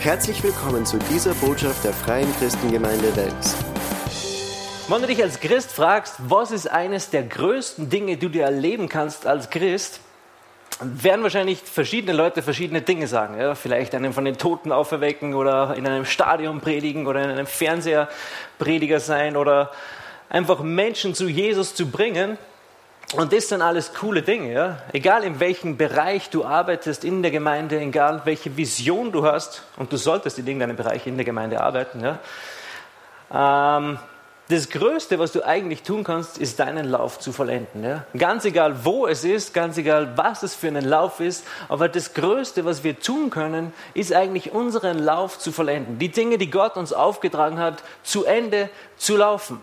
Herzlich willkommen zu dieser Botschaft der Freien Christengemeinde Wels. Wenn du dich als Christ fragst, was ist eines der größten Dinge, die du erleben kannst als Christ, werden wahrscheinlich verschiedene Leute verschiedene Dinge sagen. Ja? Vielleicht einen von den Toten auferwecken oder in einem Stadion predigen oder in einem Fernseher Prediger sein oder einfach Menschen zu Jesus zu bringen. Und das sind alles coole Dinge. Ja? Egal in welchem Bereich du arbeitest in der Gemeinde, egal welche Vision du hast, und du solltest in irgendeinem Bereich in der Gemeinde arbeiten. Ja? Ähm, das Größte, was du eigentlich tun kannst, ist deinen Lauf zu vollenden. Ja? Ganz egal, wo es ist, ganz egal, was es für einen Lauf ist, aber das Größte, was wir tun können, ist eigentlich unseren Lauf zu vollenden. Die Dinge, die Gott uns aufgetragen hat, zu Ende zu laufen.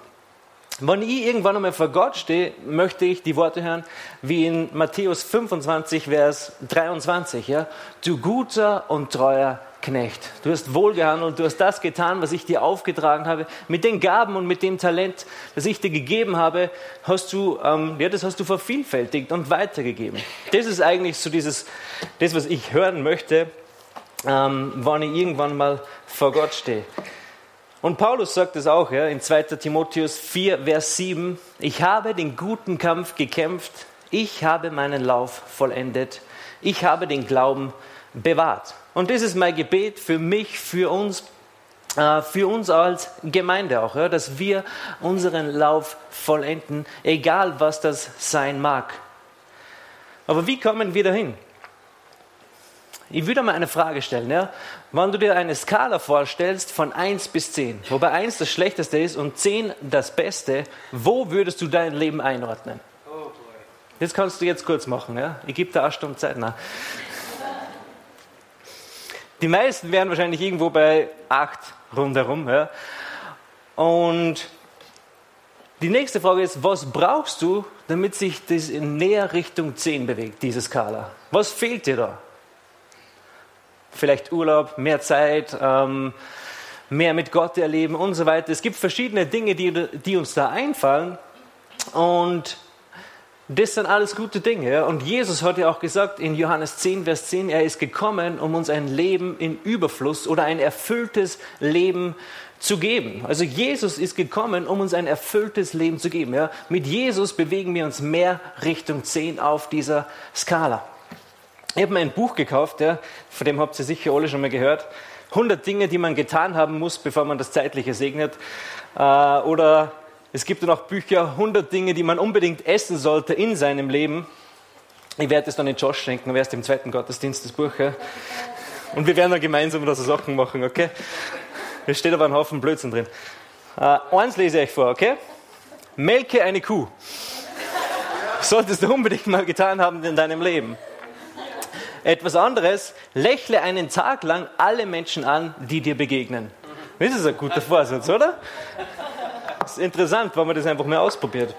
Wenn ich irgendwann einmal vor Gott stehe, möchte ich die Worte hören, wie in Matthäus 25, Vers 23. Ja? Du guter und treuer Knecht. Du hast wohlgehandelt, du hast das getan, was ich dir aufgetragen habe. Mit den Gaben und mit dem Talent, das ich dir gegeben habe, hast du, ähm, ja, das hast du vervielfältigt und weitergegeben. Das ist eigentlich so dieses, das, was ich hören möchte, ähm, wann ich irgendwann mal vor Gott stehe. Und Paulus sagt es auch ja, in 2. Timotheus 4, Vers 7. Ich habe den guten Kampf gekämpft. Ich habe meinen Lauf vollendet. Ich habe den Glauben bewahrt. Und das ist mein Gebet für mich, für uns, äh, für uns als Gemeinde auch, dass wir unseren Lauf vollenden, egal was das sein mag. Aber wie kommen wir dahin? Ich würde mal eine Frage stellen. Ja? Wenn du dir eine Skala vorstellst von 1 bis 10, wobei 1 das Schlechteste ist und 10 das Beste, wo würdest du dein Leben einordnen? Das kannst du jetzt kurz machen. Ja? Ich gebe dir eine Stunde Zeit. Nein. Die meisten wären wahrscheinlich irgendwo bei 8 rundherum. Ja? Und die nächste Frage ist, was brauchst du, damit sich das in näher Richtung 10 bewegt, diese Skala? Was fehlt dir da? Vielleicht Urlaub, mehr Zeit, ähm, mehr mit Gott erleben und so weiter. Es gibt verschiedene Dinge, die, die uns da einfallen. Und das sind alles gute Dinge. Und Jesus hat ja auch gesagt in Johannes 10, Vers 10, er ist gekommen, um uns ein Leben in Überfluss oder ein erfülltes Leben zu geben. Also Jesus ist gekommen, um uns ein erfülltes Leben zu geben. Ja? Mit Jesus bewegen wir uns mehr Richtung 10 auf dieser Skala. Ich habe mir ein Buch gekauft, ja, von dem habt ihr sicher alle schon mal gehört. 100 Dinge, die man getan haben muss, bevor man das Zeitliche segnet. Äh, oder es gibt ja noch Bücher, 100 Dinge, die man unbedingt essen sollte in seinem Leben. Ich werde es dann in Josh schenken, erst im zweiten Gottesdienst das Buch. Ja. Und wir werden dann gemeinsam da so Sachen machen, okay? Es steht aber ein Haufen Blödsinn drin. Äh, eins lese ich vor, okay? Melke eine Kuh. Solltest du unbedingt mal getan haben in deinem Leben. Etwas anderes, lächle einen Tag lang alle Menschen an, die dir begegnen. Das ist ein guter Vorsatz, oder? ist interessant, wenn man das einfach mal ausprobiert.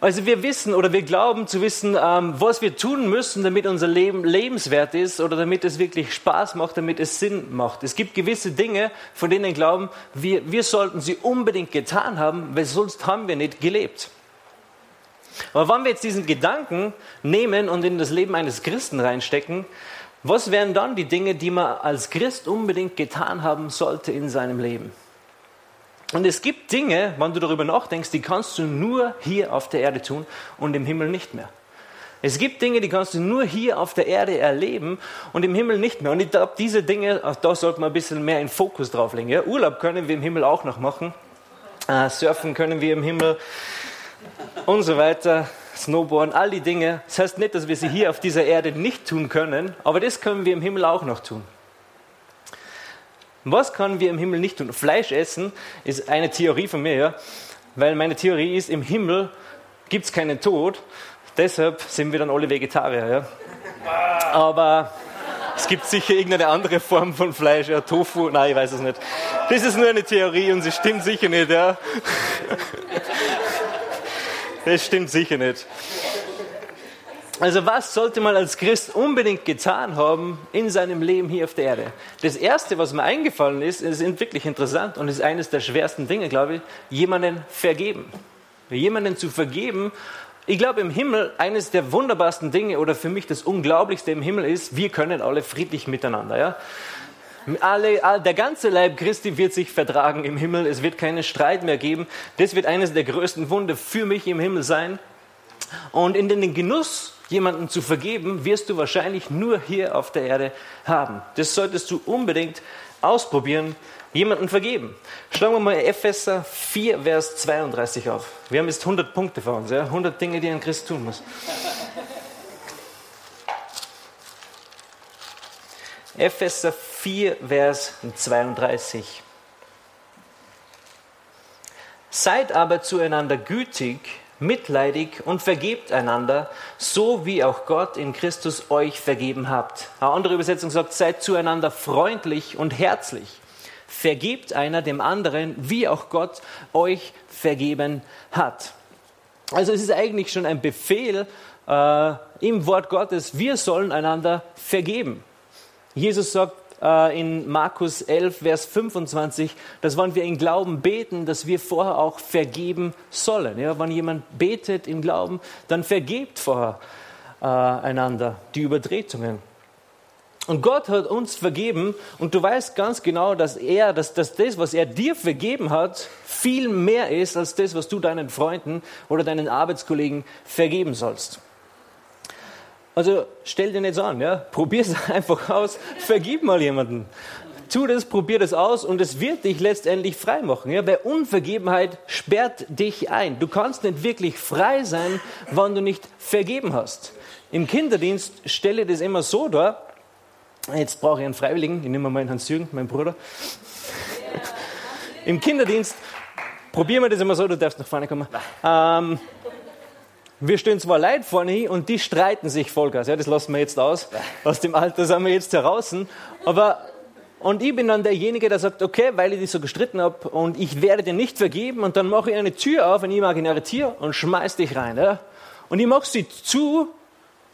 Also wir wissen oder wir glauben zu wissen, ähm, was wir tun müssen, damit unser Leben lebenswert ist oder damit es wirklich Spaß macht, damit es Sinn macht. Es gibt gewisse Dinge, von denen wir glauben, wir, wir sollten sie unbedingt getan haben, weil sonst haben wir nicht gelebt. Aber wenn wir jetzt diesen Gedanken nehmen und in das Leben eines Christen reinstecken, was wären dann die Dinge, die man als Christ unbedingt getan haben sollte in seinem Leben? Und es gibt Dinge, wenn du darüber nachdenkst, die kannst du nur hier auf der Erde tun und im Himmel nicht mehr. Es gibt Dinge, die kannst du nur hier auf der Erde erleben und im Himmel nicht mehr. Und ich glaube, diese Dinge, da sollte man ein bisschen mehr in Fokus drauf legen. Ja? Urlaub können wir im Himmel auch noch machen. Äh, surfen können wir im Himmel und so weiter. Snowboarden, all die Dinge. Das heißt nicht, dass wir sie hier auf dieser Erde nicht tun können, aber das können wir im Himmel auch noch tun. Was können wir im Himmel nicht tun? Fleisch essen ist eine Theorie von mir, ja? weil meine Theorie ist, im Himmel gibt es keinen Tod, deshalb sind wir dann alle Vegetarier. Ja? Aber es gibt sicher irgendeine andere Form von Fleisch, ja, Tofu, nein, ich weiß es nicht. Das ist nur eine Theorie und sie stimmt sicher nicht. Ja? Das stimmt sicher nicht. Also was sollte man als Christ unbedingt getan haben in seinem Leben hier auf der Erde? Das Erste, was mir eingefallen ist, ist wirklich interessant und ist eines der schwersten Dinge, glaube ich, jemanden vergeben. Jemanden zu vergeben Ich glaube, im Himmel eines der wunderbarsten Dinge oder für mich das Unglaublichste im Himmel ist, wir können alle friedlich miteinander. Ja? Alle, der ganze Leib Christi wird sich vertragen im Himmel. Es wird keinen Streit mehr geben. Das wird eines der größten Wunder für mich im Himmel sein. Und in den Genuss, jemanden zu vergeben, wirst du wahrscheinlich nur hier auf der Erde haben. Das solltest du unbedingt ausprobieren, jemanden vergeben. Schlagen wir mal Epheser 4, Vers 32 auf. Wir haben jetzt 100 Punkte vor uns, ja? 100 Dinge, die ein Christ tun muss. Epheser 4, Vers 32. Seid aber zueinander gütig, mitleidig und vergebt einander, so wie auch Gott in Christus euch vergeben habt. Eine andere Übersetzung sagt, seid zueinander freundlich und herzlich. Vergebt einer dem anderen, wie auch Gott euch vergeben hat. Also es ist eigentlich schon ein Befehl äh, im Wort Gottes, wir sollen einander vergeben. Jesus sagt äh, in Markus 11, Vers 25, dass wenn wir in Glauben beten, dass wir vorher auch vergeben sollen. Ja, wenn jemand betet im Glauben, dann vergebt vorher äh, einander die Übertretungen. Und Gott hat uns vergeben und du weißt ganz genau, dass er, dass, dass das, was er dir vergeben hat, viel mehr ist als das, was du deinen Freunden oder deinen Arbeitskollegen vergeben sollst. Also stell dir nicht so an, ja? probier es einfach aus, vergib mal jemanden. Tu das, probier das aus und es wird dich letztendlich frei machen. Ja? Weil Unvergebenheit sperrt dich ein. Du kannst nicht wirklich frei sein, wenn du nicht vergeben hast. Im Kinderdienst stelle das immer so dar, Jetzt brauche ich einen Freiwilligen, ich nehme mal einen Hans-Jürgen, meinen Bruder. Im Kinderdienst probieren wir das immer so, du darfst nach vorne kommen. Ähm, wir stehen zwar Leute vorne hin und die streiten sich Vollgas, ja, das lassen wir jetzt aus. Aus dem Alter sind wir jetzt heraus. Aber, und ich bin dann derjenige, der sagt, okay, weil ich dich so gestritten habe und ich werde dir nicht vergeben und dann mache ich eine Tür auf, eine imaginäre Tür und schmeiß dich rein. Ja. Und ich mache sie zu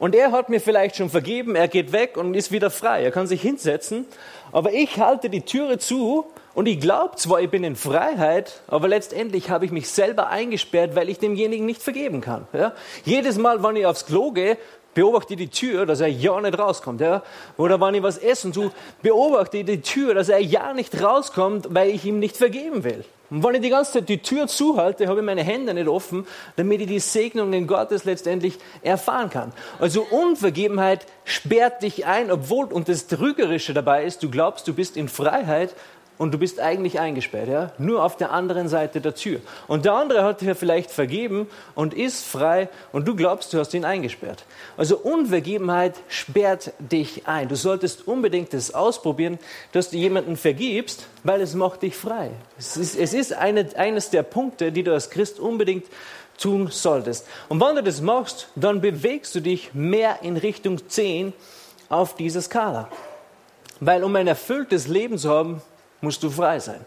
und er hat mir vielleicht schon vergeben, er geht weg und ist wieder frei. Er kann sich hinsetzen. Aber ich halte die Türe zu und ich glaube zwar, ich bin in Freiheit, aber letztendlich habe ich mich selber eingesperrt, weil ich demjenigen nicht vergeben kann. Ja? Jedes Mal, wenn ich aufs Klo gehe, beobachte ich die Tür, dass er ja nicht rauskommt. Ja? Oder wenn ich was essen tue, beobachte ich die Tür, dass er ja nicht rauskommt, weil ich ihm nicht vergeben will. Und wenn ich die ganze Zeit die Tür zuhalte, habe ich meine Hände nicht offen, damit ich die Segnungen Gottes letztendlich erfahren kann. Also Unvergebenheit sperrt dich ein, obwohl, und das Trügerische dabei ist, du glaubst, du bist in Freiheit, und du bist eigentlich eingesperrt, ja? nur auf der anderen Seite der Tür. Und der andere hat dir vielleicht vergeben und ist frei und du glaubst, du hast ihn eingesperrt. Also Unvergebenheit sperrt dich ein. Du solltest unbedingt das ausprobieren, dass du jemanden vergibst, weil es macht dich frei. Es ist, es ist eine, eines der Punkte, die du als Christ unbedingt tun solltest. Und wenn du das machst, dann bewegst du dich mehr in Richtung 10 auf dieser Skala. Weil um ein erfülltes Leben zu haben, musst du frei sein.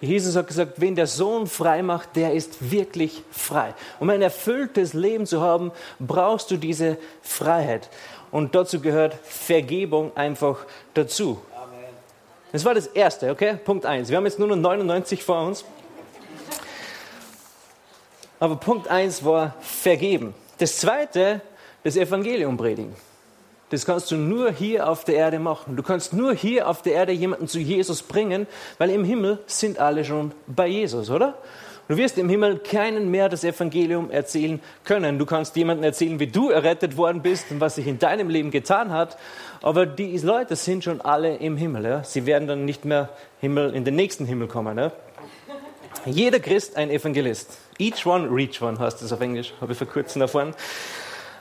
Jesus hat gesagt, wen der Sohn frei macht, der ist wirklich frei. Um ein erfülltes Leben zu haben, brauchst du diese Freiheit. Und dazu gehört Vergebung einfach dazu. Das war das Erste, okay? Punkt 1. Wir haben jetzt nur noch 99 vor uns. Aber Punkt 1 war Vergeben. Das Zweite, das Evangelium predigen. Das kannst du nur hier auf der Erde machen. Du kannst nur hier auf der Erde jemanden zu Jesus bringen, weil im Himmel sind alle schon bei Jesus, oder? Du wirst im Himmel keinen mehr das Evangelium erzählen können. Du kannst jemandem erzählen, wie du errettet worden bist und was sich in deinem Leben getan hat. Aber die Leute sind schon alle im Himmel. Ja? Sie werden dann nicht mehr Himmel, in den nächsten Himmel kommen. Ja? Jeder Christ ein Evangelist. Each one, reach one heißt das auf Englisch. Habe ich vor kurzem erfahren.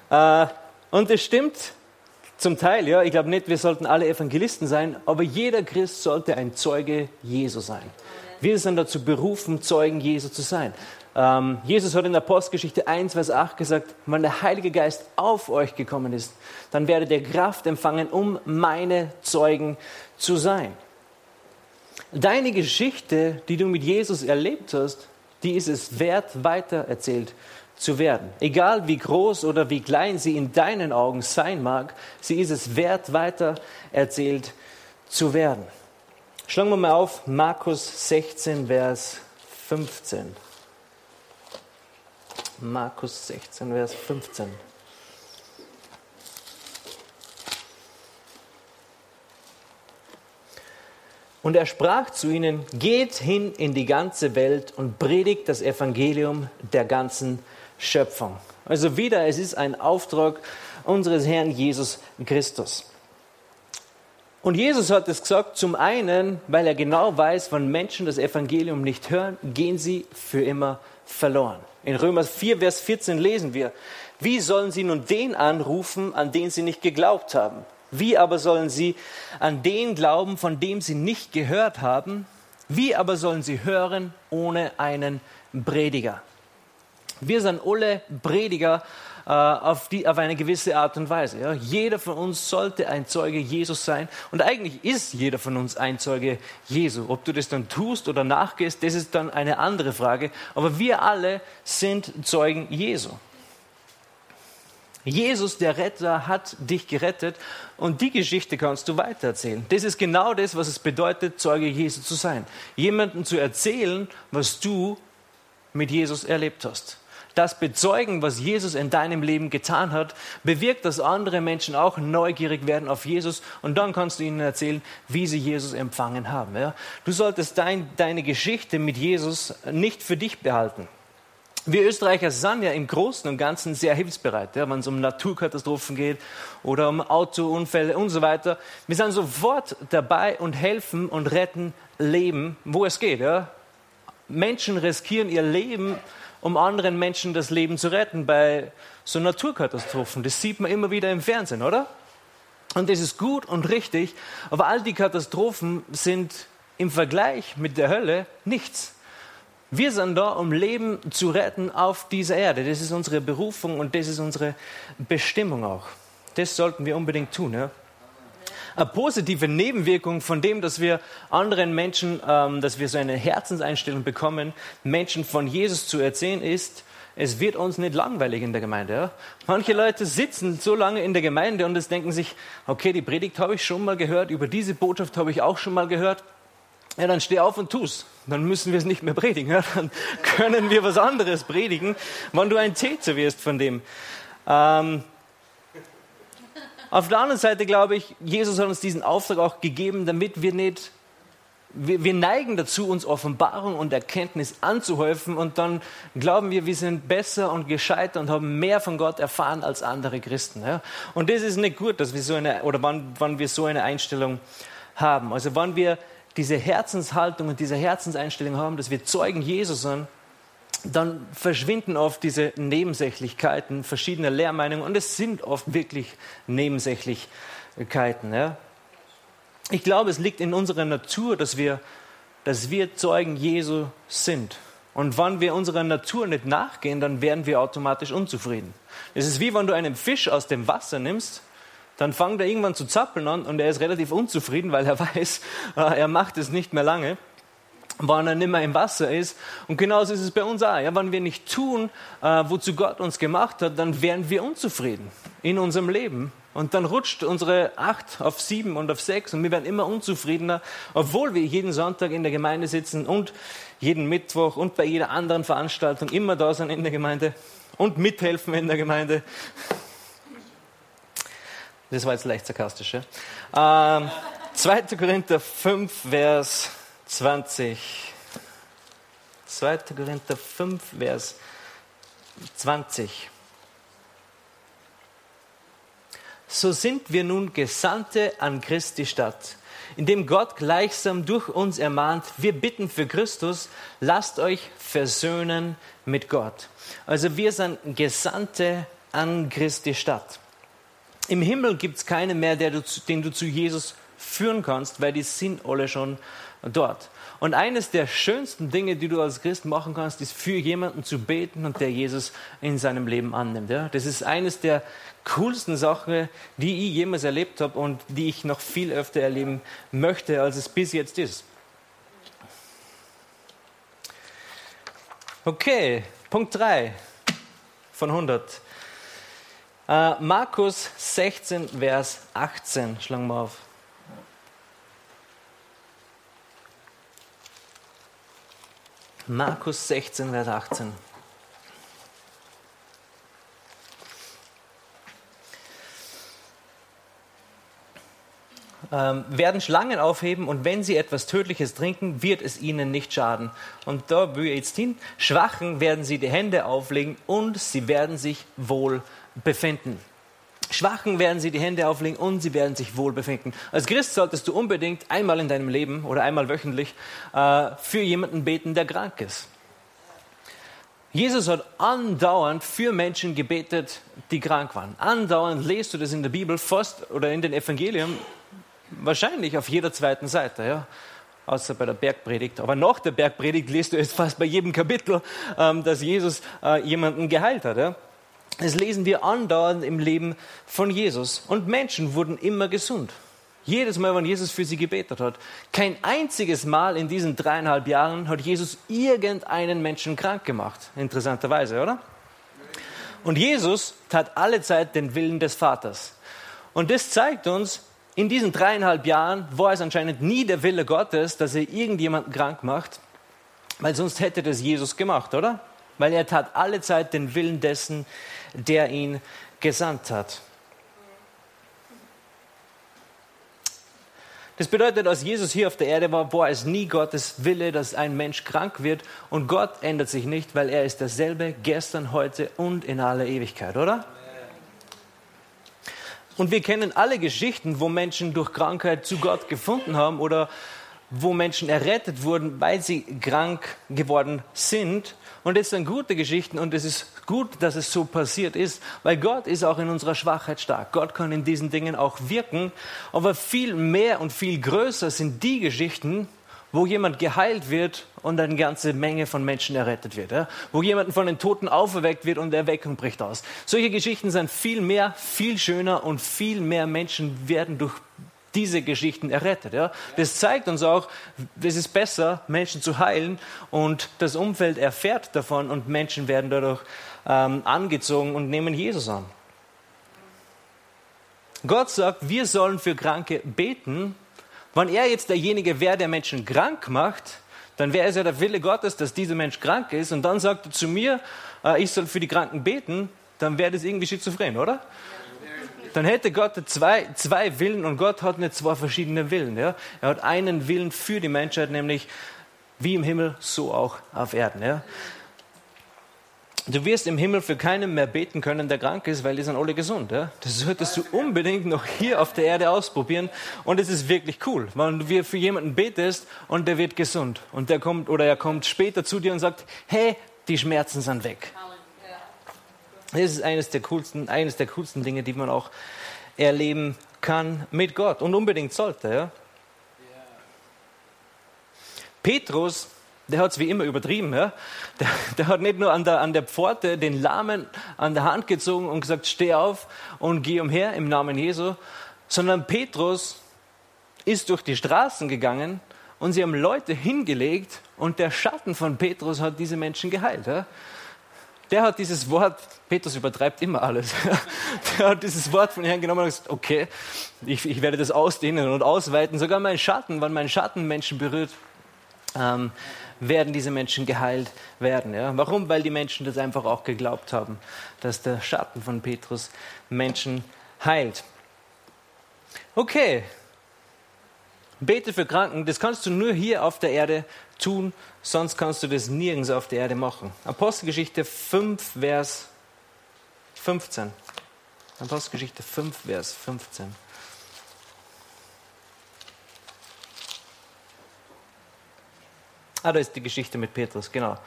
Äh, und es stimmt, zum Teil, ja, ich glaube nicht, wir sollten alle Evangelisten sein, aber jeder Christ sollte ein Zeuge Jesu sein. Wir sind dazu berufen, Zeugen Jesu zu sein. Ähm, Jesus hat in der Apostelgeschichte 1, Vers 8 gesagt, wenn der Heilige Geist auf euch gekommen ist, dann werdet ihr Kraft empfangen, um meine Zeugen zu sein. Deine Geschichte, die du mit Jesus erlebt hast, die ist es wert, weitererzählt zu werden. Egal wie groß oder wie klein sie in deinen Augen sein mag, sie ist es wert, weiter erzählt zu werden. Schlagen wir mal auf Markus 16, Vers 15. Markus 16, Vers 15. Und er sprach zu ihnen, geht hin in die ganze Welt und predigt das Evangelium der ganzen Schöpfung. Also wieder, es ist ein Auftrag unseres Herrn Jesus Christus. Und Jesus hat es gesagt, zum einen, weil er genau weiß, wenn Menschen das Evangelium nicht hören, gehen sie für immer verloren. In Römer 4, Vers 14 lesen wir, wie sollen sie nun den anrufen, an den sie nicht geglaubt haben? Wie aber sollen sie an den glauben, von dem sie nicht gehört haben? Wie aber sollen sie hören ohne einen Prediger? Wir sind alle Prediger äh, auf, die, auf eine gewisse Art und Weise. Ja? Jeder von uns sollte ein Zeuge Jesus sein. Und eigentlich ist jeder von uns ein Zeuge Jesu. Ob du das dann tust oder nachgehst, das ist dann eine andere Frage. Aber wir alle sind Zeugen Jesu. Jesus, der Retter, hat dich gerettet und die Geschichte kannst du weitererzählen. Das ist genau das, was es bedeutet, Zeuge Jesu zu sein. Jemanden zu erzählen, was du mit Jesus erlebt hast. Das Bezeugen, was Jesus in deinem Leben getan hat, bewirkt, dass andere Menschen auch neugierig werden auf Jesus und dann kannst du ihnen erzählen, wie sie Jesus empfangen haben. Ja? Du solltest dein, deine Geschichte mit Jesus nicht für dich behalten. Wir Österreicher sind ja im Großen und Ganzen sehr hilfsbereit, ja, wenn es um Naturkatastrophen geht oder um Autounfälle und so weiter. Wir sind sofort dabei und helfen und retten Leben, wo es geht. Ja. Menschen riskieren ihr Leben, um anderen Menschen das Leben zu retten bei so Naturkatastrophen. Das sieht man immer wieder im Fernsehen, oder? Und das ist gut und richtig, aber all die Katastrophen sind im Vergleich mit der Hölle nichts. Wir sind da, um Leben zu retten auf dieser Erde. Das ist unsere Berufung und das ist unsere Bestimmung auch. Das sollten wir unbedingt tun. Ja? Eine positive Nebenwirkung von dem, dass wir anderen Menschen, ähm, dass wir so eine Herzenseinstellung bekommen, Menschen von Jesus zu erzählen, ist, es wird uns nicht langweilig in der Gemeinde. Ja? Manche Leute sitzen so lange in der Gemeinde und es denken sich, okay, die Predigt habe ich schon mal gehört, über diese Botschaft habe ich auch schon mal gehört. Ja, dann steh auf und tu's. Dann müssen wir es nicht mehr predigen. Ja? Dann können wir was anderes predigen, wenn du ein Täter wirst von dem. Ähm, auf der anderen Seite glaube ich, Jesus hat uns diesen Auftrag auch gegeben, damit wir nicht, wir, wir, neigen dazu, uns Offenbarung und Erkenntnis anzuhäufen und dann glauben wir, wir sind besser und gescheiter und haben mehr von Gott erfahren als andere Christen. Ja? Und das ist nicht gut, dass wir so eine, oder wann, wann wir so eine Einstellung haben. Also wann wir diese Herzenshaltung und diese Herzenseinstellung haben, dass wir Zeugen Jesus sind, dann verschwinden oft diese Nebensächlichkeiten verschiedener Lehrmeinungen und es sind oft wirklich Nebensächlichkeiten. Ja. Ich glaube, es liegt in unserer Natur, dass wir, dass wir Zeugen Jesu sind. Und wenn wir unserer Natur nicht nachgehen, dann werden wir automatisch unzufrieden. Es ist wie wenn du einen Fisch aus dem Wasser nimmst dann fängt er irgendwann zu zappeln an und er ist relativ unzufrieden, weil er weiß, äh, er macht es nicht mehr lange, wenn er nicht mehr im Wasser ist. Und genauso ist es bei uns auch. Ja, wenn wir nicht tun, äh, wozu Gott uns gemacht hat, dann werden wir unzufrieden in unserem Leben. Und dann rutscht unsere acht auf sieben und auf sechs und wir werden immer unzufriedener, obwohl wir jeden Sonntag in der Gemeinde sitzen und jeden Mittwoch und bei jeder anderen Veranstaltung immer da sind in der Gemeinde und mithelfen in der Gemeinde. Das war jetzt leicht sarkastisch. Ja? Ähm, 2. Korinther 5, Vers 20. 2. Korinther 5, Vers 20. So sind wir nun Gesandte an Christi Stadt, indem Gott gleichsam durch uns ermahnt, wir bitten für Christus, lasst euch versöhnen mit Gott. Also wir sind Gesandte an Christi Stadt. Im Himmel gibt es keinen mehr, du, den du zu Jesus führen kannst, weil die sind alle schon dort. Und eines der schönsten Dinge, die du als Christ machen kannst, ist für jemanden zu beten und der Jesus in seinem Leben annimmt. Ja? Das ist eines der coolsten Sachen, die ich jemals erlebt habe und die ich noch viel öfter erleben möchte, als es bis jetzt ist. Okay, Punkt 3 von 100. Äh, Markus 16, Vers 18, schlagen wir auf. Markus 16, Vers 18. ähm, werden Schlangen aufheben und wenn sie etwas Tödliches trinken, wird es ihnen nicht schaden. Und da will jetzt hin, Schwachen werden sie die Hände auflegen und sie werden sich wohl befinden. Schwachen werden sie die Hände auflegen und sie werden sich wohl befinden. Als Christ solltest du unbedingt einmal in deinem Leben oder einmal wöchentlich äh, für jemanden beten, der krank ist. Jesus hat andauernd für Menschen gebetet, die krank waren. Andauernd lest du das in der Bibel, fast oder in den Evangelien, wahrscheinlich auf jeder zweiten Seite, ja. Außer bei der Bergpredigt. Aber nach der Bergpredigt liest du es fast bei jedem Kapitel, ähm, dass Jesus äh, jemanden geheilt hat. Ja. Das lesen wir andauernd im Leben von Jesus. Und Menschen wurden immer gesund. Jedes Mal, wenn Jesus für sie gebetet hat. Kein einziges Mal in diesen dreieinhalb Jahren hat Jesus irgendeinen Menschen krank gemacht. Interessanterweise, oder? Und Jesus tat alle Zeit den Willen des Vaters. Und das zeigt uns, in diesen dreieinhalb Jahren war es anscheinend nie der Wille Gottes, dass er irgendjemanden krank macht, weil sonst hätte das Jesus gemacht, oder? Weil er tat alle Zeit den Willen dessen, der ihn gesandt hat. Das bedeutet, als Jesus hier auf der Erde war, war es nie Gottes Wille, dass ein Mensch krank wird. Und Gott ändert sich nicht, weil er ist dasselbe gestern, heute und in aller Ewigkeit, oder? Und wir kennen alle Geschichten, wo Menschen durch Krankheit zu Gott gefunden haben oder wo Menschen errettet wurden, weil sie krank geworden sind. Und das sind gute Geschichten und es ist gut, dass es so passiert ist, weil Gott ist auch in unserer Schwachheit stark. Gott kann in diesen Dingen auch wirken. Aber viel mehr und viel größer sind die Geschichten, wo jemand geheilt wird und eine ganze Menge von Menschen errettet wird. Ja? Wo jemand von den Toten auferweckt wird und Erweckung bricht aus. Solche Geschichten sind viel mehr, viel schöner und viel mehr Menschen werden durch diese Geschichten errettet. Ja? Das zeigt uns auch, es ist besser, Menschen zu heilen und das Umfeld erfährt davon und Menschen werden dadurch ähm, angezogen und nehmen Jesus an. Gott sagt, wir sollen für Kranke beten. Wenn er jetzt derjenige wäre, der Menschen krank macht, dann wäre es ja der Wille Gottes, dass dieser Mensch krank ist und dann sagt er zu mir, äh, ich soll für die Kranken beten, dann wäre das irgendwie schizophren, oder? Dann hätte Gott zwei, zwei Willen und Gott hat nicht zwei verschiedene Willen. Ja? Er hat einen Willen für die Menschheit, nämlich wie im Himmel, so auch auf Erden. Ja? Du wirst im Himmel für keinen mehr beten können, der krank ist, weil die sind alle gesund. Ja? Das solltest du unbedingt noch hier auf der Erde ausprobieren. Und es ist wirklich cool, wenn du für jemanden betest und der wird gesund. Und der kommt oder er kommt später zu dir und sagt, hey, die Schmerzen sind weg. Das ist eines der coolsten, eines der coolsten Dinge, die man auch erleben kann mit Gott und unbedingt sollte. Ja? Petrus, der hat es wie immer übertrieben. Ja? Der, der, hat nicht nur an der, an der Pforte den Lahmen an der Hand gezogen und gesagt, steh auf und geh umher im Namen Jesu, sondern Petrus ist durch die Straßen gegangen und sie haben Leute hingelegt und der Schatten von Petrus hat diese Menschen geheilt. Ja? Der hat dieses Wort, Petrus übertreibt immer alles, der hat dieses Wort von Herrn genommen und gesagt, okay, ich, ich werde das ausdehnen und ausweiten. Sogar mein Schatten, wenn mein Schatten Menschen berührt, ähm, werden diese Menschen geheilt werden. Ja? Warum? Weil die Menschen das einfach auch geglaubt haben, dass der Schatten von Petrus Menschen heilt. Okay, bete für Kranken, das kannst du nur hier auf der Erde tun, sonst kannst du das nirgends auf der Erde machen. Apostelgeschichte 5, Vers 15. Apostelgeschichte 5, Vers 15. Ah, da ist die Geschichte mit Petrus, genau.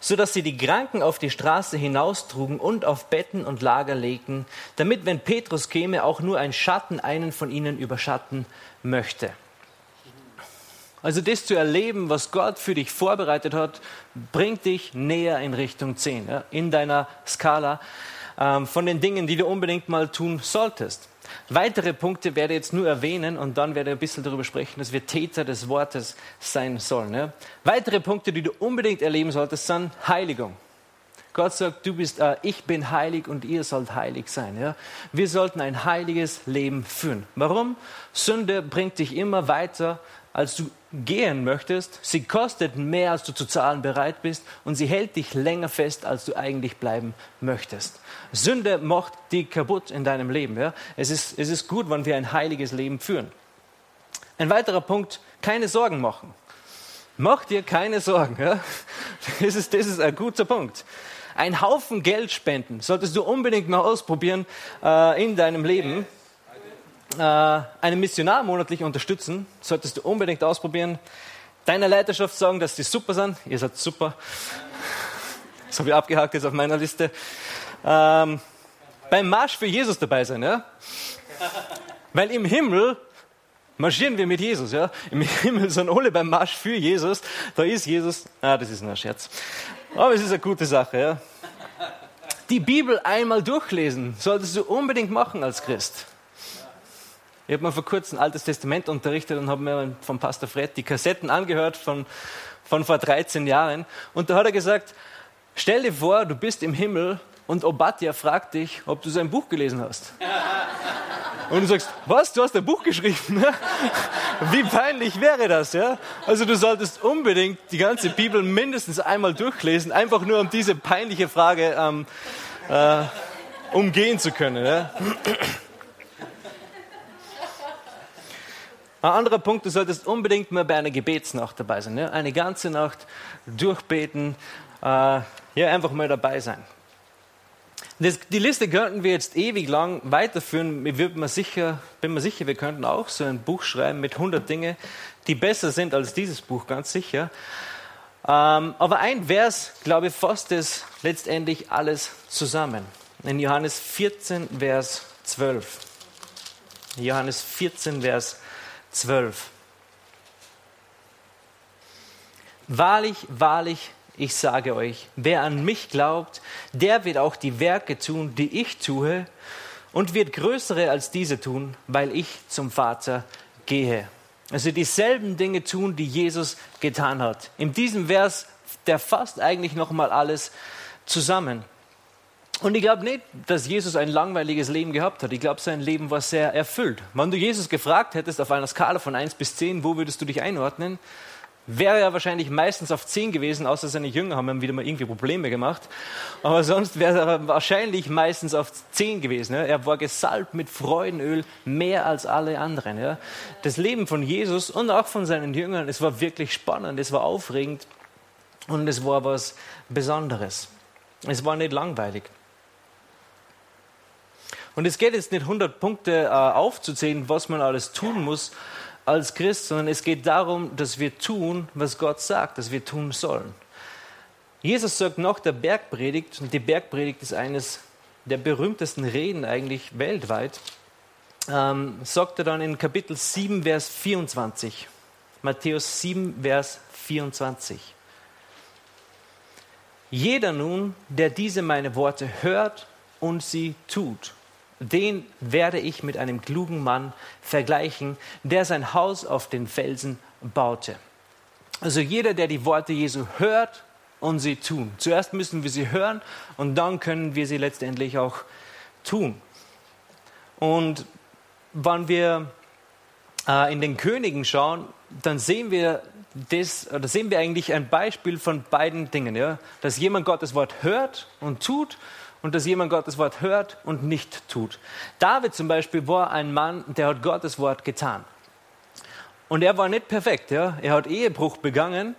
So dass sie die Kranken auf die Straße hinaustrugen und auf Betten und Lager legten, damit, wenn Petrus käme, auch nur ein Schatten einen von ihnen überschatten möchte. Also das zu erleben, was Gott für dich vorbereitet hat, bringt dich näher in Richtung 10, ja, in deiner Skala ähm, von den Dingen, die du unbedingt mal tun solltest. Weitere Punkte werde ich jetzt nur erwähnen und dann werde ich ein bisschen darüber sprechen, dass wir Täter des Wortes sein sollen. Ja. Weitere Punkte, die du unbedingt erleben solltest, sind Heiligung. Gott sagt, du bist, äh, ich bin heilig und ihr sollt heilig sein. Ja? Wir sollten ein heiliges Leben führen. Warum? Sünde bringt dich immer weiter als du gehen möchtest. Sie kostet mehr, als du zu zahlen bereit bist. Und sie hält dich länger fest, als du eigentlich bleiben möchtest. Sünde macht dich kaputt in deinem Leben. Ja? Es, ist, es ist gut, wenn wir ein heiliges Leben führen. Ein weiterer Punkt, keine Sorgen machen. Mach dir keine Sorgen. Ja? Das, ist, das ist ein guter Punkt. Ein Haufen Geld spenden solltest du unbedingt mal ausprobieren äh, in deinem Leben. Äh, einen Missionar monatlich unterstützen solltest du unbedingt ausprobieren. Deiner Leiterschaft sagen, dass sie super sind. Ihr seid super. Das habe ich abgehakt jetzt auf meiner Liste. Ähm, beim Marsch für Jesus dabei sein, ja? Weil im Himmel marschieren wir mit Jesus, ja? Im Himmel sind alle beim Marsch für Jesus. Da ist Jesus. Ah, das ist nur ein Scherz. Aber es ist eine gute Sache, ja? Die Bibel einmal durchlesen solltest du unbedingt machen als Christ. Ich habe mir vor kurzem ein Altes Testament unterrichtet und habe mir vom Pastor Fred die Kassetten angehört von, von vor 13 Jahren. Und da hat er gesagt, stell dir vor, du bist im Himmel und Obadja fragt dich, ob du sein Buch gelesen hast. Und du sagst, was, du hast ein Buch geschrieben? Wie peinlich wäre das? Ja? Also du solltest unbedingt die ganze Bibel mindestens einmal durchlesen, einfach nur um diese peinliche Frage ähm, äh, umgehen zu können. Ja? Ein anderer Punkt, du solltest unbedingt mal bei einer Gebetsnacht dabei sein. Ja? Eine ganze Nacht durchbeten, äh, ja, einfach mal dabei sein. Das, die Liste könnten wir jetzt ewig lang weiterführen. Ich bin mir, sicher, bin mir sicher, wir könnten auch so ein Buch schreiben mit 100 Dinge, die besser sind als dieses Buch, ganz sicher. Ähm, aber ein Vers, glaube ich, fasst es letztendlich alles zusammen. In Johannes 14, Vers 12. Johannes 14, Vers 12. Wahrlich, wahrlich, ich sage euch, wer an mich glaubt, der wird auch die Werke tun, die ich tue, und wird größere als diese tun, weil ich zum Vater gehe. Also dieselben Dinge tun, die Jesus getan hat. In diesem Vers, der fasst eigentlich nochmal alles zusammen. Und ich glaube nicht, dass Jesus ein langweiliges Leben gehabt hat. Ich glaube, sein Leben war sehr erfüllt. Wenn du Jesus gefragt hättest auf einer Skala von 1 bis 10, wo würdest du dich einordnen? wäre er wahrscheinlich meistens auf 10 gewesen, außer seine Jünger haben ihm wieder mal irgendwie Probleme gemacht. Aber sonst wäre er wahrscheinlich meistens auf 10 gewesen. Er war gesalbt mit Freudenöl mehr als alle anderen. Das Leben von Jesus und auch von seinen Jüngern, es war wirklich spannend, es war aufregend und es war was Besonderes. Es war nicht langweilig. Und es geht jetzt nicht 100 Punkte äh, aufzuzählen, was man alles tun muss, als Christ, sondern es geht darum, dass wir tun, was Gott sagt, dass wir tun sollen. Jesus sagt nach der Bergpredigt, und die Bergpredigt ist eines der berühmtesten Reden eigentlich weltweit, ähm, sagt er dann in Kapitel 7, Vers 24. Matthäus 7, Vers 24. Jeder nun, der diese meine Worte hört und sie tut, den werde ich mit einem klugen Mann vergleichen, der sein Haus auf den Felsen baute. Also jeder, der die Worte Jesu hört und sie tun. Zuerst müssen wir sie hören und dann können wir sie letztendlich auch tun. Und wenn wir äh, in den Königen schauen, dann sehen wir das, oder sehen wir eigentlich ein Beispiel von beiden Dingen, ja? dass jemand Gottes Wort hört und tut und dass jemand Gottes Wort hört und nicht tut. David zum Beispiel war ein Mann, der hat Gottes Wort getan. Und er war nicht perfekt. Ja? Er hat Ehebruch begangen,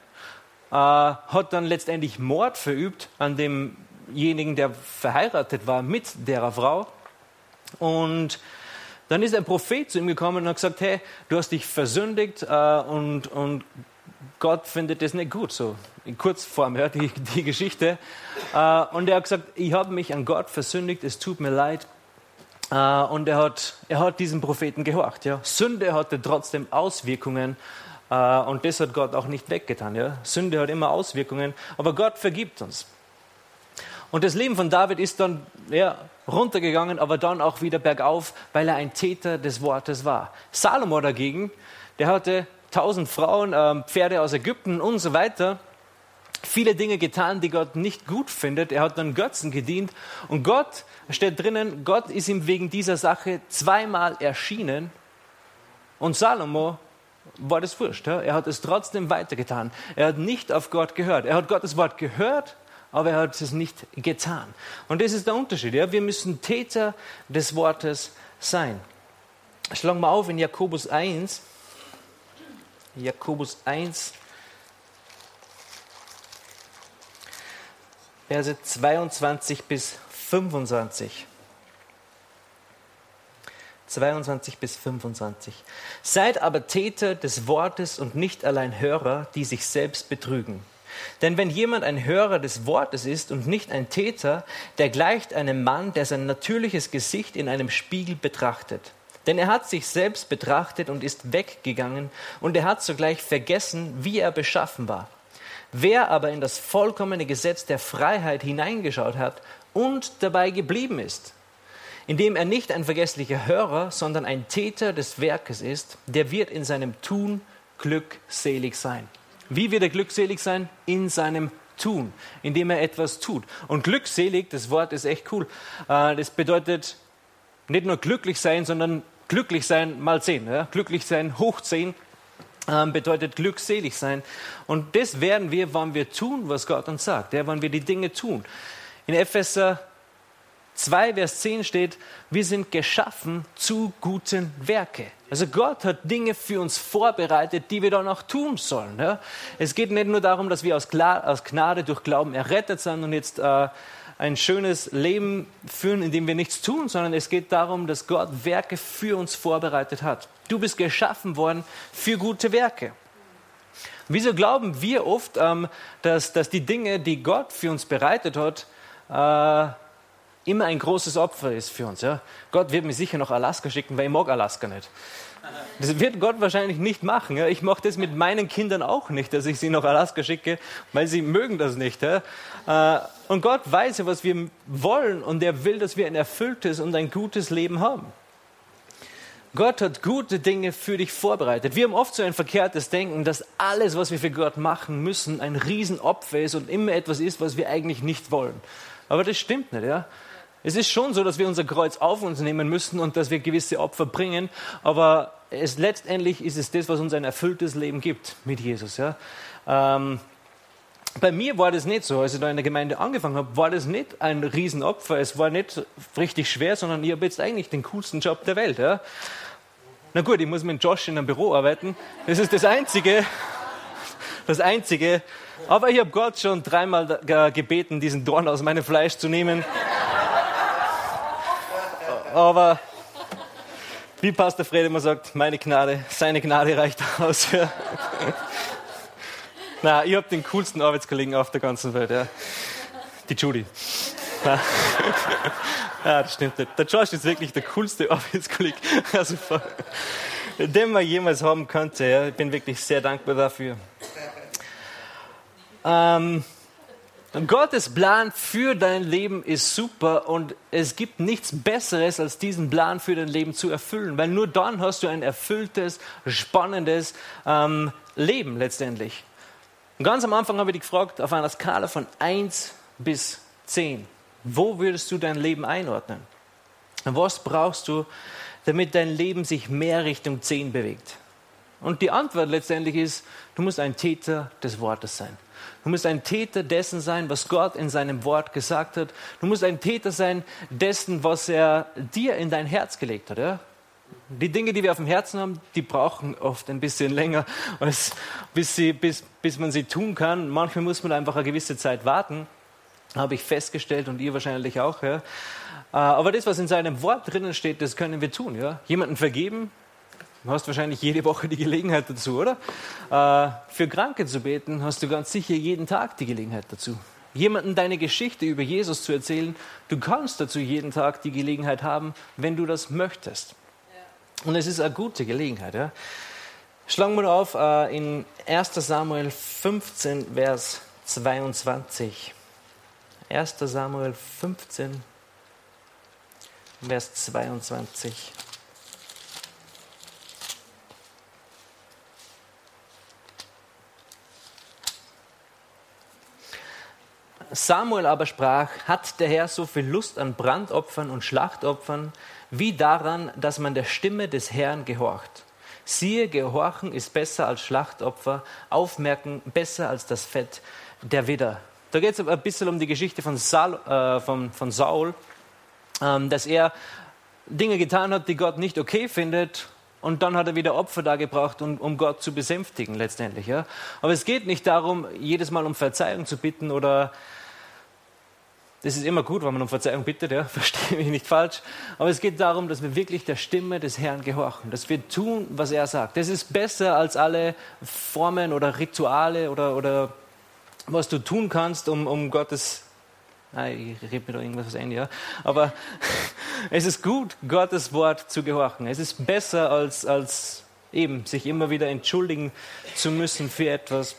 äh, hat dann letztendlich Mord verübt an demjenigen, der verheiratet war mit der Frau. Und dann ist ein Prophet zu ihm gekommen und hat gesagt, hey, du hast dich versündigt äh, und, und Gott findet das nicht gut, so in Kurzform, ja, die, die Geschichte. Äh, und er hat gesagt, ich habe mich an Gott versündigt, es tut mir leid. Äh, und er hat, er hat diesen Propheten gehorcht. Ja. Sünde hatte trotzdem Auswirkungen äh, und das hat Gott auch nicht weggetan. Ja. Sünde hat immer Auswirkungen, aber Gott vergibt uns. Und das Leben von David ist dann ja, runtergegangen, aber dann auch wieder bergauf, weil er ein Täter des Wortes war. Salomo dagegen, der hatte tausend Frauen, äh, Pferde aus Ägypten und so weiter. Viele Dinge getan, die Gott nicht gut findet. Er hat dann Götzen gedient. Und Gott, steht drinnen, Gott ist ihm wegen dieser Sache zweimal erschienen. Und Salomo war das wurscht. Ja? Er hat es trotzdem weitergetan. Er hat nicht auf Gott gehört. Er hat Gottes Wort gehört, aber er hat es nicht getan. Und das ist der Unterschied. Ja? Wir müssen Täter des Wortes sein. Schlagen wir auf in Jakobus 1. Jakobus 1, Verse 22 bis 25. 22 bis 25. Seid aber Täter des Wortes und nicht allein Hörer, die sich selbst betrügen. Denn wenn jemand ein Hörer des Wortes ist und nicht ein Täter, der gleicht einem Mann, der sein natürliches Gesicht in einem Spiegel betrachtet. Denn er hat sich selbst betrachtet und ist weggegangen, und er hat sogleich vergessen, wie er beschaffen war. Wer aber in das vollkommene Gesetz der Freiheit hineingeschaut hat und dabei geblieben ist, indem er nicht ein vergesslicher Hörer, sondern ein Täter des Werkes ist, der wird in seinem Tun glückselig sein. Wie wird er glückselig sein? In seinem Tun, indem er etwas tut. Und glückselig, das Wort ist echt cool. Äh, das bedeutet nicht nur glücklich sein, sondern glücklich sein mal zehn. Glücklich sein hoch zehn ähm, bedeutet glückselig sein. Und das werden wir, wann wir tun, was Gott uns sagt, ja, wann wir die Dinge tun. In Epheser 2, Vers 10 steht, wir sind geschaffen zu guten Werke. Also Gott hat Dinge für uns vorbereitet, die wir dann auch tun sollen. Ja? Es geht nicht nur darum, dass wir aus, Gnade durch Glauben errettet sind und jetzt äh, ein schönes Leben führen, in dem wir nichts tun, sondern es geht darum, dass Gott Werke für uns vorbereitet hat. Du bist geschaffen worden für gute Werke. Wieso glauben wir oft, ähm, dass, dass die Dinge, die Gott für uns bereitet hat, äh, immer ein großes Opfer ist für uns. Ja? Gott wird mir sicher noch Alaska schicken, weil ich mag Alaska nicht. Das wird Gott wahrscheinlich nicht machen. Ja? Ich mache das mit meinen Kindern auch nicht, dass ich sie nach Alaska schicke, weil sie mögen das nicht. Ja? Äh, und Gott weiß ja, was wir wollen und er will, dass wir ein erfülltes und ein gutes Leben haben. Gott hat gute Dinge für dich vorbereitet. Wir haben oft so ein verkehrtes Denken, dass alles, was wir für Gott machen müssen, ein Riesenopfer ist und immer etwas ist, was wir eigentlich nicht wollen. Aber das stimmt nicht, ja. Es ist schon so, dass wir unser Kreuz auf uns nehmen müssen und dass wir gewisse Opfer bringen, aber es, letztendlich ist es das, was uns ein erfülltes Leben gibt mit Jesus. Ja? Ähm, bei mir war das nicht so, als ich da in der Gemeinde angefangen habe, war das nicht ein Riesenopfer, es war nicht richtig schwer, sondern ich habe jetzt eigentlich den coolsten Job der Welt. Ja? Na gut, ich muss mit Josh in einem Büro arbeiten, das ist das Einzige, das Einzige, aber ich habe Gott schon dreimal gebeten, diesen Dorn aus meinem Fleisch zu nehmen aber wie Pastor Fred immer sagt, meine Gnade, seine Gnade reicht aus. Ja. Na, ich habe den coolsten Arbeitskollegen auf der ganzen Welt, ja. Die Judy. Ja, das stimmt nicht. Der Josh ist wirklich der coolste Arbeitskollege, also, den man jemals haben könnte. Ja. Ich bin wirklich sehr dankbar dafür. Ähm, Gottes Plan für dein Leben ist super und es gibt nichts Besseres, als diesen Plan für dein Leben zu erfüllen, weil nur dann hast du ein erfülltes, spannendes ähm, Leben letztendlich. Und ganz am Anfang habe ich dich gefragt, auf einer Skala von 1 bis 10, wo würdest du dein Leben einordnen? Was brauchst du, damit dein Leben sich mehr Richtung 10 bewegt? Und die Antwort letztendlich ist, du musst ein Täter des Wortes sein. Du musst ein Täter dessen sein, was Gott in seinem Wort gesagt hat. Du musst ein Täter sein dessen, was er dir in dein Herz gelegt hat. Ja? Die Dinge, die wir auf dem Herzen haben, die brauchen oft ein bisschen länger, als, bis, sie, bis, bis man sie tun kann. Manchmal muss man einfach eine gewisse Zeit warten, habe ich festgestellt und ihr wahrscheinlich auch. Ja? Äh, aber das, was in seinem Wort drinnen steht, das können wir tun. Ja? Jemanden vergeben, Du hast wahrscheinlich jede Woche die Gelegenheit dazu, oder? Äh, für Kranke zu beten hast du ganz sicher jeden Tag die Gelegenheit dazu. Jemanden deine Geschichte über Jesus zu erzählen, du kannst dazu jeden Tag die Gelegenheit haben, wenn du das möchtest. Und es ist eine gute Gelegenheit. Ja? Schlagen wir auf äh, in 1 Samuel 15, Vers 22. 1 Samuel 15, Vers 22. Samuel aber sprach, hat der Herr so viel Lust an Brandopfern und Schlachtopfern, wie daran, dass man der Stimme des Herrn gehorcht. Siehe, Gehorchen ist besser als Schlachtopfer, Aufmerken besser als das Fett der Widder. Da geht es ein bisschen um die Geschichte von, Saul, äh, von, von Saul ähm, dass er Dinge getan hat, die Gott nicht okay findet und dann hat er wieder Opfer dargebracht, um, um Gott zu besänftigen letztendlich. Ja? Aber es geht nicht darum, jedes Mal um Verzeihung zu bitten oder das ist immer gut, wenn man um Verzeihung bittet, ja, verstehe mich nicht falsch. Aber es geht darum, dass wir wirklich der Stimme des Herrn gehorchen, dass wir tun, was er sagt. Das ist besser als alle Formen oder Rituale oder, oder was du tun kannst, um, um Gottes. Nein, ich rede mir da irgendwas ein, ja. Aber es ist gut, Gottes Wort zu gehorchen. Es ist besser als, als eben sich immer wieder entschuldigen zu müssen für etwas,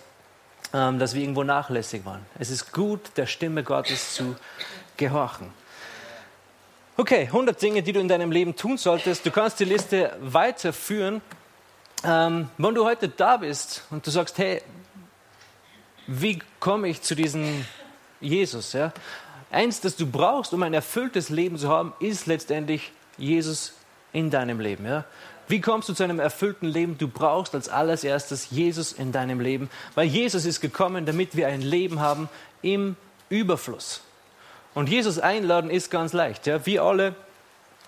ähm, dass wir irgendwo nachlässig waren. Es ist gut, der Stimme Gottes zu gehorchen. Okay, 100 Dinge, die du in deinem Leben tun solltest. Du kannst die Liste weiterführen. Ähm, wenn du heute da bist und du sagst, hey, wie komme ich zu diesem Jesus? Ja? Eins, das du brauchst, um ein erfülltes Leben zu haben, ist letztendlich Jesus in deinem Leben. Ja? Wie kommst du zu einem erfüllten Leben? Du brauchst als allererstes Jesus in deinem Leben, weil Jesus ist gekommen, damit wir ein Leben haben im Überfluss. Und Jesus einladen ist ganz leicht. Ja? Wir alle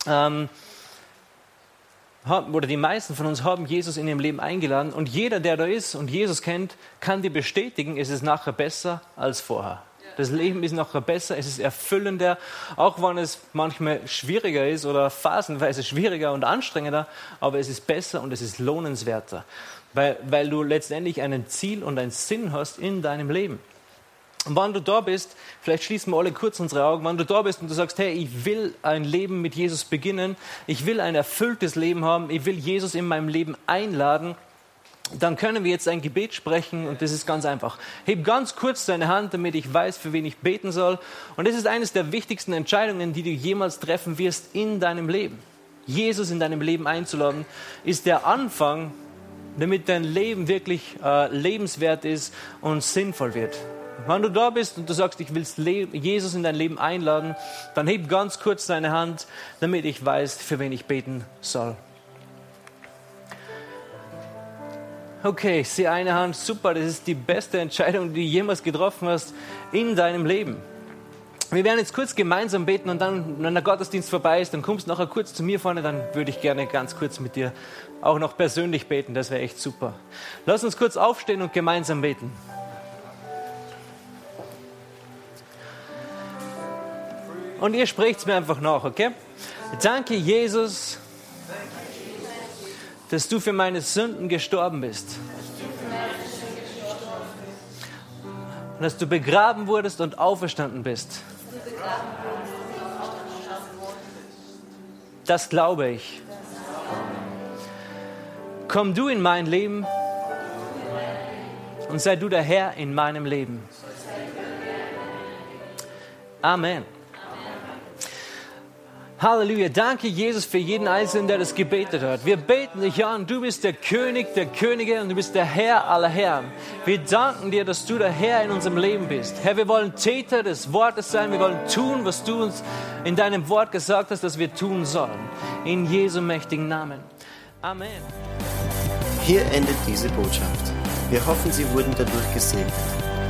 ähm, haben, oder die meisten von uns haben Jesus in ihrem Leben eingeladen und jeder, der da ist und Jesus kennt, kann dir bestätigen, es ist nachher besser als vorher. Das Leben ist noch besser, es ist erfüllender, auch wenn es manchmal schwieriger ist oder phasenweise schwieriger und anstrengender, aber es ist besser und es ist lohnenswerter, weil, weil du letztendlich ein Ziel und einen Sinn hast in deinem Leben. Und wenn du da bist, vielleicht schließen wir alle kurz unsere Augen, wenn du da bist und du sagst, hey, ich will ein Leben mit Jesus beginnen, ich will ein erfülltes Leben haben, ich will Jesus in meinem Leben einladen, dann können wir jetzt ein Gebet sprechen und das ist ganz einfach. Heb ganz kurz deine Hand, damit ich weiß, für wen ich beten soll. Und das ist eines der wichtigsten Entscheidungen, die du jemals treffen wirst in deinem Leben. Jesus in deinem Leben einzuladen, ist der Anfang, damit dein Leben wirklich äh, lebenswert ist und sinnvoll wird. Wenn du da bist und du sagst, ich will Jesus in dein Leben einladen, dann heb ganz kurz deine Hand, damit ich weiß, für wen ich beten soll. Okay, ich sehe eine Hand, super, das ist die beste Entscheidung, die du jemals getroffen hast in deinem Leben. Wir werden jetzt kurz gemeinsam beten und dann, wenn der Gottesdienst vorbei ist, dann kommst du nachher kurz zu mir vorne, dann würde ich gerne ganz kurz mit dir auch noch persönlich beten, das wäre echt super. Lass uns kurz aufstehen und gemeinsam beten. Und ihr sprecht es mir einfach nach, okay? Danke, Jesus dass du für meine Sünden gestorben bist. Und dass du begraben wurdest und auferstanden bist. Das glaube ich. Komm du in mein Leben und sei du der Herr in meinem Leben. Amen. Halleluja. Danke, Jesus, für jeden Einzelnen, der das gebetet hat. Wir beten dich an. Du bist der König der Könige und du bist der Herr aller Herren. Wir danken dir, dass du der Herr in unserem Leben bist. Herr, wir wollen Täter des Wortes sein. Wir wollen tun, was du uns in deinem Wort gesagt hast, dass wir tun sollen. In Jesu mächtigen Namen. Amen. Hier endet diese Botschaft. Wir hoffen, Sie wurden dadurch gesegnet.